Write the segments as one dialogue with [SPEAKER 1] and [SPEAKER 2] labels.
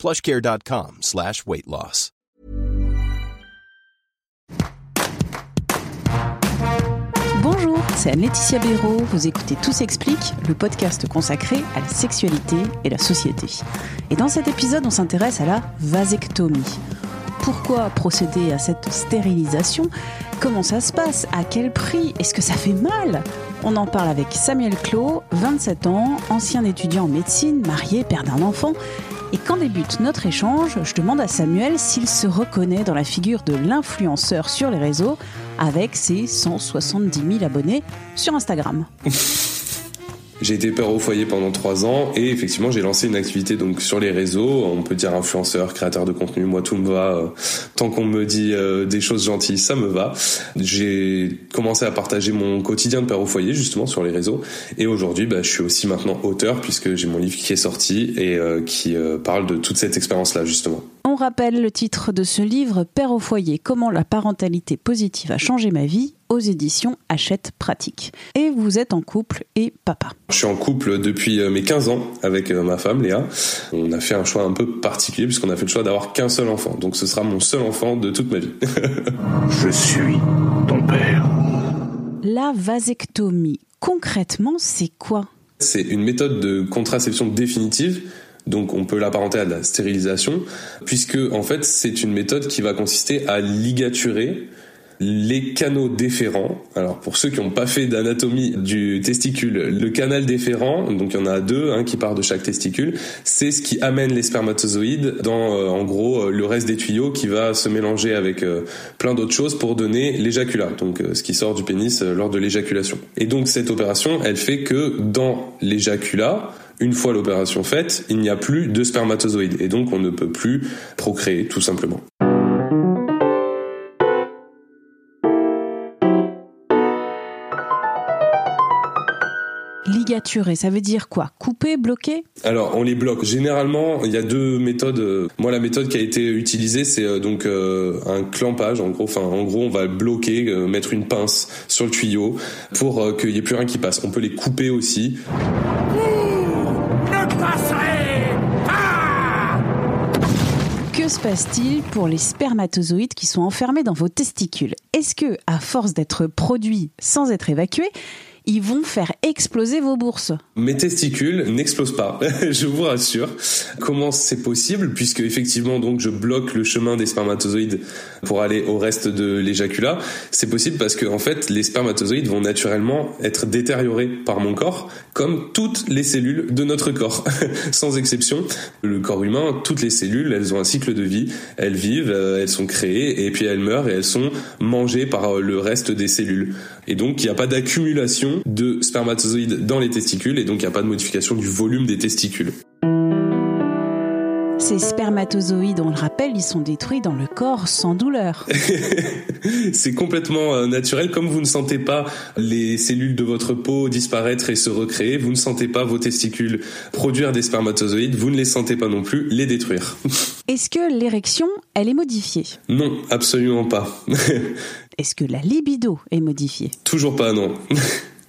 [SPEAKER 1] plushcare.com slash weight loss.
[SPEAKER 2] Bonjour, c'est Anne-Laetitia Béraud. Vous écoutez Tout s'explique, le podcast consacré à la sexualité et la société. Et dans cet épisode, on s'intéresse à la vasectomie. Pourquoi procéder à cette stérilisation? Comment ça se passe? À quel prix? Est-ce que ça fait mal? On en parle avec Samuel Clos, 27 ans, ancien étudiant en médecine, marié, père d'un enfant. Et quand débute notre échange, je demande à Samuel s'il se reconnaît dans la figure de l'influenceur sur les réseaux avec ses 170 000 abonnés sur Instagram.
[SPEAKER 3] J'ai été père au foyer pendant trois ans et effectivement j'ai lancé une activité donc sur les réseaux. On peut dire influenceur, créateur de contenu. Moi tout me va. Euh, tant qu'on me dit euh, des choses gentilles, ça me va. J'ai commencé à partager mon quotidien de père au foyer justement sur les réseaux. Et aujourd'hui, bah, je suis aussi maintenant auteur puisque j'ai mon livre qui est sorti et euh, qui parle de toute cette expérience là justement.
[SPEAKER 2] On rappelle le titre de ce livre, Père au foyer, comment la parentalité positive a changé ma vie, aux éditions Hachette Pratique. Et vous êtes en couple et papa.
[SPEAKER 3] Je suis en couple depuis euh, mes 15 ans avec euh, ma femme Léa. On a fait un choix un peu particulier puisqu'on a fait le choix d'avoir qu'un seul enfant. Donc ce sera mon seul enfant de toute ma vie.
[SPEAKER 4] Je suis ton père.
[SPEAKER 2] La vasectomie, concrètement, c'est quoi?
[SPEAKER 3] C'est une méthode de contraception définitive donc on peut l'apparenter à la stérilisation, puisque en fait c'est une méthode qui va consister à ligaturer les canaux déférents. Alors pour ceux qui n'ont pas fait d'anatomie du testicule, le canal déférent, donc il y en a deux hein, qui part de chaque testicule, c'est ce qui amène les spermatozoïdes dans euh, en gros euh, le reste des tuyaux qui va se mélanger avec euh, plein d'autres choses pour donner l'éjaculat, donc ce qui sort du pénis lors de l'éjaculation. Et donc cette opération, elle fait que dans l'éjaculat, une fois l'opération faite, il n'y a plus de spermatozoïdes et donc on ne peut plus procréer tout simplement.
[SPEAKER 2] ligaturer, ça veut dire quoi? Couper, bloquer?
[SPEAKER 3] Alors, on les bloque. Généralement, il y a deux méthodes. Moi, la méthode qui a été utilisée, c'est euh, donc euh, un clampage. En gros, enfin, en gros, on va bloquer, euh, mettre une pince sur le tuyau pour qu'il n'y ait plus rien qui passe. On peut les couper aussi.
[SPEAKER 2] Se passe-t-il pour les spermatozoïdes qui sont enfermés dans vos testicules? Est-ce que, à force d'être produits sans être évacués, ils vont faire exploser vos bourses.
[SPEAKER 3] Mes testicules n'explosent pas, je vous rassure. Comment c'est possible Puisque effectivement, donc, je bloque le chemin des spermatozoïdes pour aller au reste de l'éjaculat. C'est possible parce que, en fait, les spermatozoïdes vont naturellement être détériorés par mon corps, comme toutes les cellules de notre corps, sans exception. Le corps humain, toutes les cellules, elles ont un cycle de vie. Elles vivent, euh, elles sont créées, et puis elles meurent et elles sont mangées par le reste des cellules. Et donc, il n'y a pas d'accumulation de spermatozoïdes dans les testicules et donc il n'y a pas de modification du volume des testicules.
[SPEAKER 2] Ces spermatozoïdes, on le rappelle, ils sont détruits dans le corps sans douleur.
[SPEAKER 3] c'est complètement euh, naturel. Comme vous ne sentez pas les cellules de votre peau disparaître et se recréer, vous ne sentez pas vos testicules produire des spermatozoïdes, vous ne les sentez pas non plus les détruire.
[SPEAKER 2] Est-ce que l'érection, elle est modifiée?
[SPEAKER 3] Non, absolument pas.
[SPEAKER 2] Est-ce que la libido est modifiée?
[SPEAKER 3] Toujours pas, non.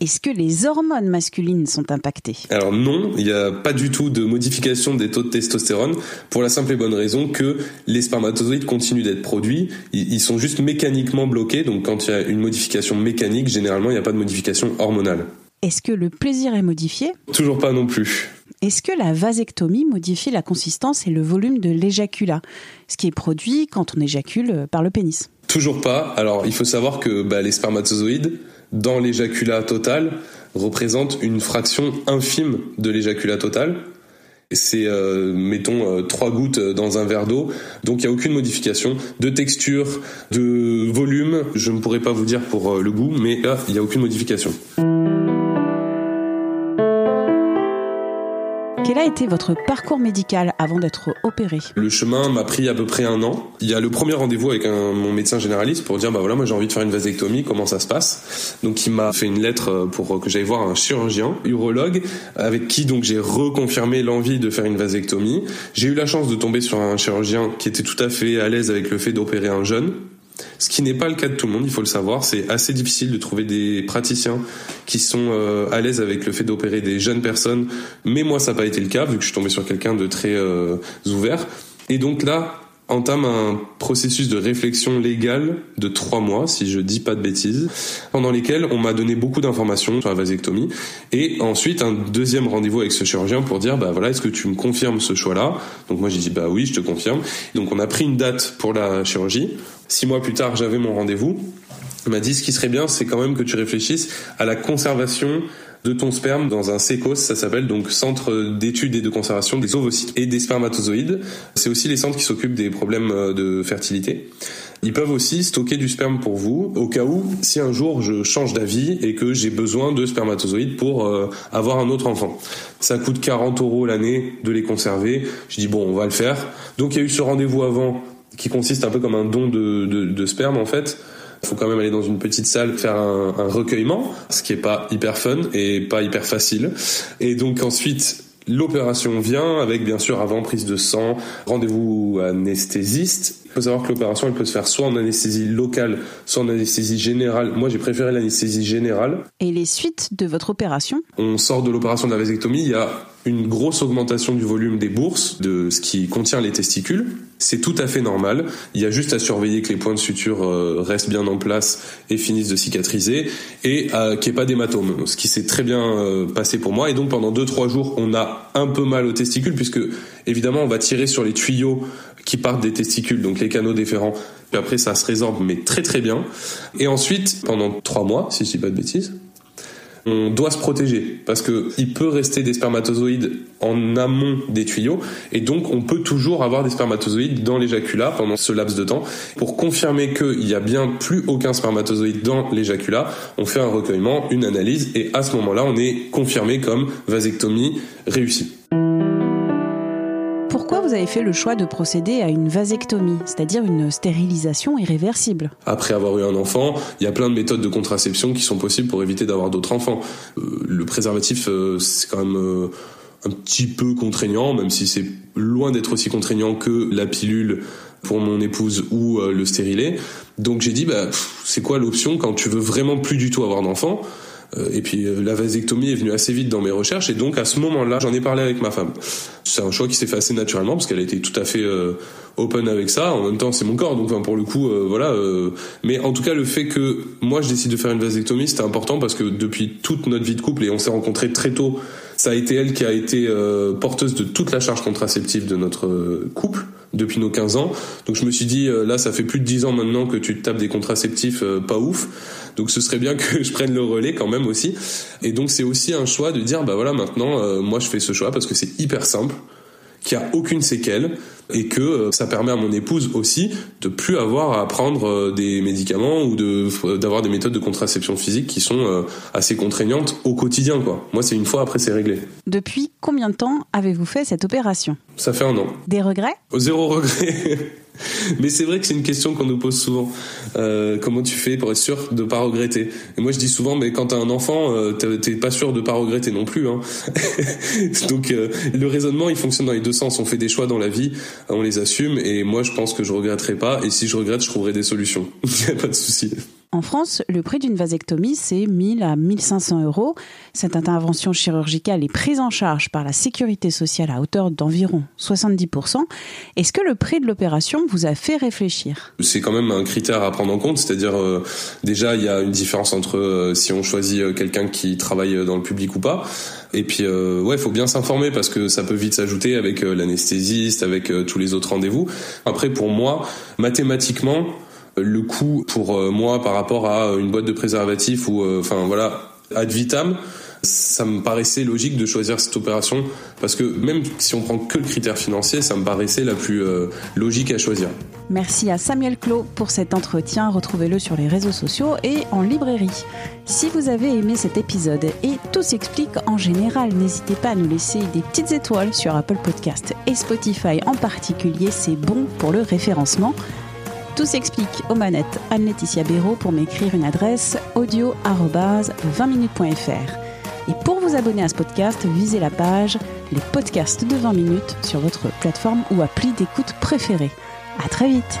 [SPEAKER 2] Est-ce que les hormones masculines sont impactées?
[SPEAKER 3] Alors non, il n'y a pas du tout de modification des taux de testostérone pour la simple et bonne raison que les spermatozoïdes continuent d'être produits, ils sont juste mécaniquement bloqués, donc quand il y a une modification mécanique, généralement il n'y a pas de modification hormonale.
[SPEAKER 2] Est-ce que le plaisir est modifié?
[SPEAKER 3] Toujours pas non plus.
[SPEAKER 2] Est-ce que la vasectomie modifie la consistance et le volume de l'éjaculat, ce qui est produit quand on éjacule par le pénis?
[SPEAKER 3] Toujours pas. Alors il faut savoir que bah, les spermatozoïdes, dans l'éjaculat total représente une fraction infime de l'éjaculat total. C'est, euh, mettons, euh, trois gouttes dans un verre d'eau. Donc il n'y a aucune modification de texture, de volume. Je ne pourrais pas vous dire pour euh, le goût, mais il n'y a aucune modification.
[SPEAKER 2] Quel a été votre parcours médical avant d'être opéré?
[SPEAKER 3] Le chemin m'a pris à peu près un an. Il y a le premier rendez-vous avec mon médecin généraliste pour dire bah voilà moi j'ai envie de faire une vasectomie, comment ça se passe? Donc il m'a fait une lettre pour que j'aille voir un chirurgien urologue avec qui donc j'ai reconfirmé l'envie de faire une vasectomie. J'ai eu la chance de tomber sur un chirurgien qui était tout à fait à l'aise avec le fait d'opérer un jeune ce qui n'est pas le cas de tout le monde, il faut le savoir. C'est assez difficile de trouver des praticiens qui sont euh, à l'aise avec le fait d'opérer des jeunes personnes. Mais moi, ça n'a pas été le cas, vu que je suis tombé sur quelqu'un de très euh, ouvert. Et donc là, entame un processus de réflexion légale de trois mois, si je dis pas de bêtises, pendant lesquels on m'a donné beaucoup d'informations sur la vasectomie, et ensuite un deuxième rendez-vous avec ce chirurgien pour dire bah voilà est-ce que tu me confirmes ce choix-là? Donc moi j'ai dit bah oui je te confirme. Donc on a pris une date pour la chirurgie. Six mois plus tard j'avais mon rendez-vous. Il m'a dit ce qui serait bien c'est quand même que tu réfléchisses à la conservation de ton sperme dans un CECOS, ça s'appelle donc Centre d'études et de conservation des ovocytes et des spermatozoïdes. C'est aussi les centres qui s'occupent des problèmes euh, de fertilité. Ils peuvent aussi stocker du sperme pour vous au cas où si un jour je change d'avis et que j'ai besoin de spermatozoïdes pour euh, avoir un autre enfant. Ça coûte 40 euros l'année de les conserver. Je dis bon on va le faire. Donc il y a eu ce rendez-vous avant qui consiste un peu comme un don de, de, de sperme en fait il faut quand même aller dans une petite salle faire un, un recueillement, ce qui est pas hyper fun et pas hyper facile. Et donc ensuite, L'opération vient avec bien sûr avant prise de sang, rendez-vous anesthésiste. Il faut savoir que l'opération elle peut se faire soit en anesthésie locale, soit en anesthésie générale. Moi j'ai préféré l'anesthésie générale.
[SPEAKER 2] Et les suites de votre opération?
[SPEAKER 3] On sort de l'opération de la vasectomie, il y a une grosse augmentation du volume des bourses, de ce qui contient les testicules. C'est tout à fait normal. Il y a juste à surveiller que les points de suture euh, restent bien en place et finissent de cicatriser et euh, qu'il n'y ait pas d'hématome. Ce qui s'est très bien euh, passé pour moi. Et donc pendant 2-3 jours, on a un peu mal aux testicules puisque évidemment on va tirer sur les tuyaux qui partent des testicules, donc les canaux déférents. Puis après ça se résorbe mais très très bien. Et ensuite, pendant 3 mois, si je dis pas de bêtises, on doit se protéger parce que il peut rester des spermatozoïdes en amont des tuyaux et donc on peut toujours avoir des spermatozoïdes dans l'éjaculat pendant ce laps de temps. Pour confirmer qu'il n'y a bien plus aucun spermatozoïde dans l'éjaculat, on fait un recueillement, une analyse et à ce moment-là, on est confirmé comme vasectomie réussie
[SPEAKER 2] avez fait le choix de procéder à une vasectomie, c'est-à-dire une stérilisation irréversible
[SPEAKER 3] Après avoir eu un enfant, il y a plein de méthodes de contraception qui sont possibles pour éviter d'avoir d'autres enfants. Euh, le préservatif, euh, c'est quand même euh, un petit peu contraignant, même si c'est loin d'être aussi contraignant que la pilule pour mon épouse ou le stérilet. Donc j'ai dit, bah, c'est quoi l'option quand tu veux vraiment plus du tout avoir d'enfant? Et puis euh, la vasectomie est venue assez vite dans mes recherches et donc à ce moment-là, j'en ai parlé avec ma femme. C'est un choix qui s'est fait assez naturellement parce qu'elle a été tout à fait euh, open avec ça. En même temps, c'est mon corps, donc pour le coup, voilà. mais en tout cas, le fait que moi je décide de faire une vasectomie, c'était important parce que depuis toute notre vie de couple et on s'est rencontrés très tôt, ça a été elle qui a été porteuse de toute la charge contraceptive de notre couple depuis nos 15 ans. Donc je me suis dit, là, ça fait plus de 10 ans maintenant que tu te tapes des contraceptifs pas ouf. Donc ce serait bien que je prenne le relais quand même aussi. Et donc c'est aussi un choix de dire bah voilà maintenant euh, moi je fais ce choix parce que c'est hyper simple, qu'il n'y a aucune séquelle et que euh, ça permet à mon épouse aussi de plus avoir à prendre euh, des médicaments ou de d'avoir des méthodes de contraception physique qui sont assez contraignantes au quotidien quoi. Moi c'est une fois après c'est réglé.
[SPEAKER 2] Depuis combien de temps avez-vous fait cette opération?
[SPEAKER 3] Ça fait un an.
[SPEAKER 2] Des regrets?
[SPEAKER 3] Zéro regret. Mais c'est vrai que c'est une question qu'on nous pose souvent. Euh, comment tu fais pour être sûr de pas regretter? Et moi je dis souvent, mais quand t'as un enfant, euh, t'es pas sûr de pas regretter non plus. Hein. Donc euh, le raisonnement, il fonctionne dans les deux sens. On fait des choix dans la vie, on les assume, et moi je pense que je regretterai pas. Et si je regrette, je trouverai des solutions. Il a pas de souci.
[SPEAKER 2] En France, le prix d'une vasectomie, c'est 1000 à 1500 euros. Cette intervention chirurgicale est prise en charge par la sécurité sociale à hauteur d'environ 70%. Est-ce que le prix de l'opération vous a fait réfléchir?
[SPEAKER 3] C'est quand même un critère à prendre en compte, c'est-à-dire euh, déjà il y a une différence entre euh, si on choisit euh, quelqu'un qui travaille dans le public ou pas. Et puis ouais, il faut bien s'informer parce que ça peut vite s'ajouter avec l'anesthésiste, avec tous les autres rendez-vous. Après pour moi, mathématiquement, le coût pour euh, moi par rapport à une boîte de préservatifs ou euh, enfin voilà ad vitam ça me paraissait logique de choisir cette opération parce que même si on prend que le critère financier, ça me paraissait la plus euh, logique à choisir.
[SPEAKER 2] Merci à Samuel Clos pour cet entretien. Retrouvez-le sur les réseaux sociaux et en librairie. Si vous avez aimé cet épisode et tout s'explique en général, n'hésitez pas à nous laisser des petites étoiles sur Apple Podcast et Spotify en particulier. C'est bon pour le référencement. Tout s'explique aux manettes Anne-Laetitia Béraud pour m'écrire une adresse audio 20minutes.fr. Et pour vous abonner à ce podcast, visez la page Les podcasts de 20 minutes sur votre plateforme ou appli d'écoute préférée. À très vite!